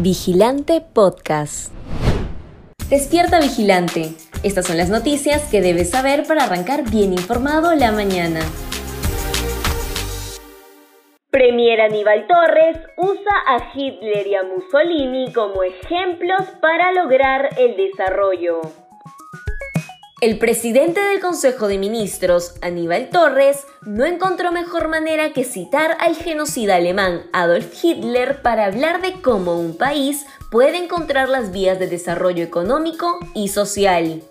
Vigilante Podcast. Despierta Vigilante. Estas son las noticias que debes saber para arrancar bien informado la mañana. Premier Aníbal Torres usa a Hitler y a Mussolini como ejemplos para lograr el desarrollo. El presidente del Consejo de Ministros, Aníbal Torres, no encontró mejor manera que citar al genocida alemán Adolf Hitler para hablar de cómo un país puede encontrar las vías de desarrollo económico y social.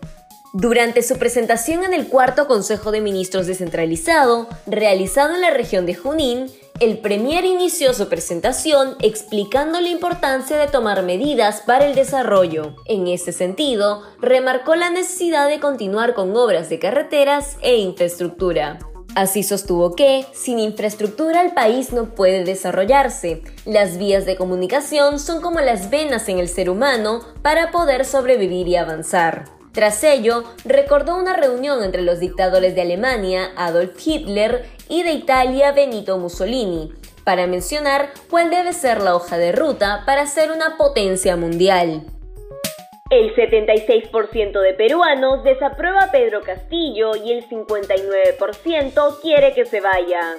Durante su presentación en el cuarto Consejo de Ministros descentralizado, realizado en la región de Junín, el Premier inició su presentación explicando la importancia de tomar medidas para el desarrollo. En ese sentido, remarcó la necesidad de continuar con obras de carreteras e infraestructura. Así sostuvo que, sin infraestructura el país no puede desarrollarse. Las vías de comunicación son como las venas en el ser humano para poder sobrevivir y avanzar. Tras ello, recordó una reunión entre los dictadores de Alemania, Adolf Hitler, y de Italia, Benito Mussolini, para mencionar cuál debe ser la hoja de ruta para ser una potencia mundial. El 76% de peruanos desaprueba a Pedro Castillo y el 59% quiere que se vaya.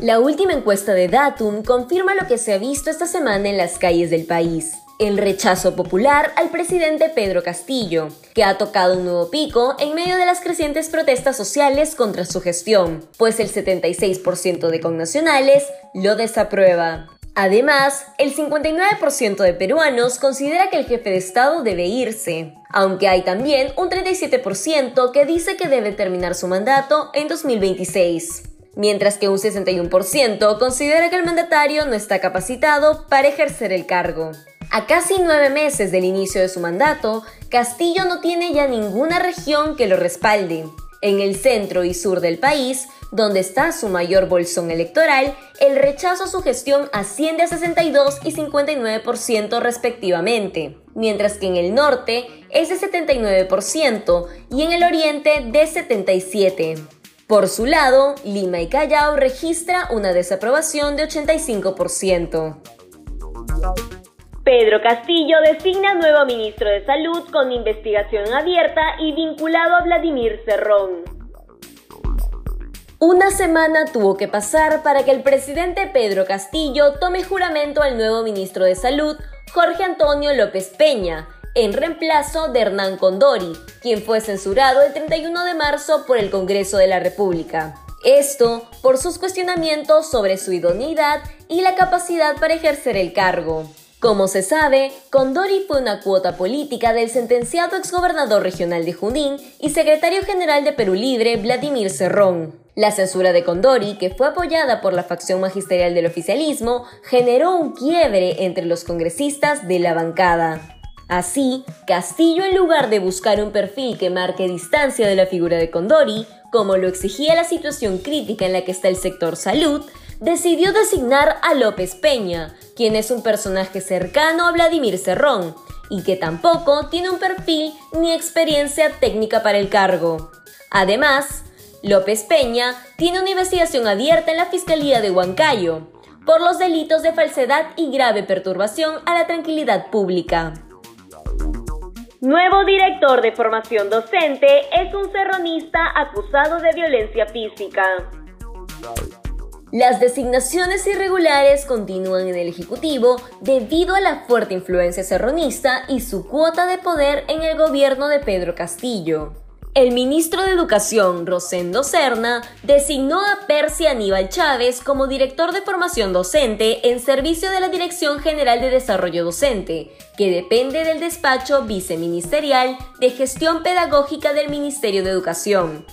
La última encuesta de Datum confirma lo que se ha visto esta semana en las calles del país el rechazo popular al presidente Pedro Castillo, que ha tocado un nuevo pico en medio de las crecientes protestas sociales contra su gestión, pues el 76% de connacionales lo desaprueba. Además, el 59% de peruanos considera que el jefe de Estado debe irse, aunque hay también un 37% que dice que debe terminar su mandato en 2026 mientras que un 61% considera que el mandatario no está capacitado para ejercer el cargo. A casi nueve meses del inicio de su mandato, Castillo no tiene ya ninguna región que lo respalde. En el centro y sur del país, donde está su mayor bolsón electoral, el rechazo a su gestión asciende a 62 y 59% respectivamente, mientras que en el norte es de 79% y en el oriente de 77%. Por su lado, Lima y Callao registra una desaprobación de 85%. Pedro Castillo designa nuevo ministro de Salud con investigación abierta y vinculado a Vladimir Cerrón. Una semana tuvo que pasar para que el presidente Pedro Castillo tome juramento al nuevo ministro de Salud, Jorge Antonio López Peña, en reemplazo de Hernán Condori, quien fue censurado el 31 de marzo por el Congreso de la República. Esto por sus cuestionamientos sobre su idoneidad y la capacidad para ejercer el cargo. Como se sabe, Condori fue una cuota política del sentenciado exgobernador regional de Junín y secretario general de Perú Libre, Vladimir Cerrón. La censura de Condori, que fue apoyada por la facción magisterial del oficialismo, generó un quiebre entre los congresistas de la bancada. Así, Castillo, en lugar de buscar un perfil que marque distancia de la figura de Condori, como lo exigía la situación crítica en la que está el sector salud, decidió designar a López Peña, quien es un personaje cercano a Vladimir Cerrón y que tampoco tiene un perfil ni experiencia técnica para el cargo. Además, López Peña tiene una investigación abierta en la Fiscalía de Huancayo por los delitos de falsedad y grave perturbación a la tranquilidad pública. Nuevo director de formación docente es un serronista acusado de violencia física. Las designaciones irregulares continúan en el Ejecutivo debido a la fuerte influencia serronista y su cuota de poder en el gobierno de Pedro Castillo. El ministro de Educación, Rosendo Serna, designó a Percy Aníbal Chávez como director de formación docente en servicio de la Dirección General de Desarrollo Docente, que depende del despacho viceministerial de gestión pedagógica del Ministerio de Educación.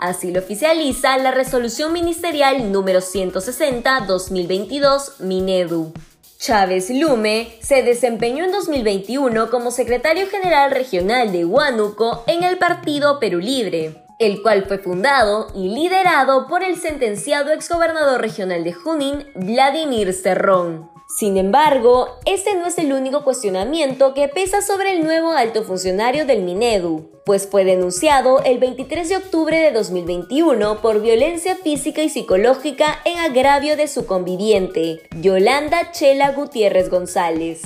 Así lo oficializa la resolución ministerial número 160-2022 Minedu. Chávez Lume se desempeñó en 2021 como secretario general regional de Huánuco en el partido Perú Libre, el cual fue fundado y liderado por el sentenciado exgobernador regional de Junín, Vladimir Cerrón. Sin embargo, ese no es el único cuestionamiento que pesa sobre el nuevo alto funcionario del Minedu, pues fue denunciado el 23 de octubre de 2021 por violencia física y psicológica en agravio de su conviviente, Yolanda Chela Gutiérrez González.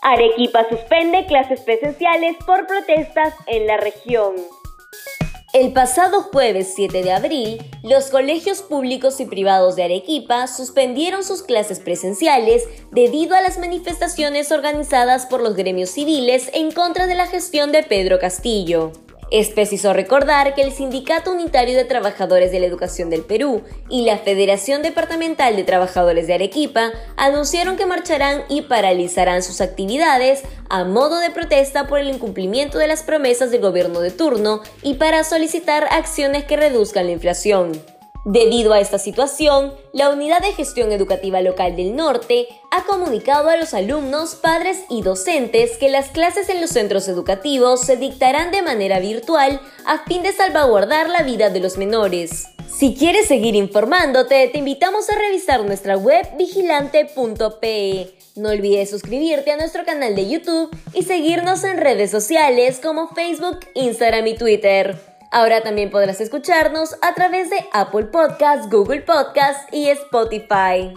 Arequipa suspende clases presenciales por protestas en la región. El pasado jueves 7 de abril, los colegios públicos y privados de Arequipa suspendieron sus clases presenciales debido a las manifestaciones organizadas por los gremios civiles en contra de la gestión de Pedro Castillo. Es preciso recordar que el Sindicato Unitario de Trabajadores de la Educación del Perú y la Federación Departamental de Trabajadores de Arequipa anunciaron que marcharán y paralizarán sus actividades a modo de protesta por el incumplimiento de las promesas del gobierno de turno y para solicitar acciones que reduzcan la inflación. Debido a esta situación, la Unidad de Gestión Educativa Local del Norte ha comunicado a los alumnos, padres y docentes que las clases en los centros educativos se dictarán de manera virtual a fin de salvaguardar la vida de los menores. Si quieres seguir informándote, te invitamos a revisar nuestra web vigilante.pe. No olvides suscribirte a nuestro canal de YouTube y seguirnos en redes sociales como Facebook, Instagram y Twitter. Ahora también podrás escucharnos a través de Apple Podcasts, Google Podcasts y Spotify.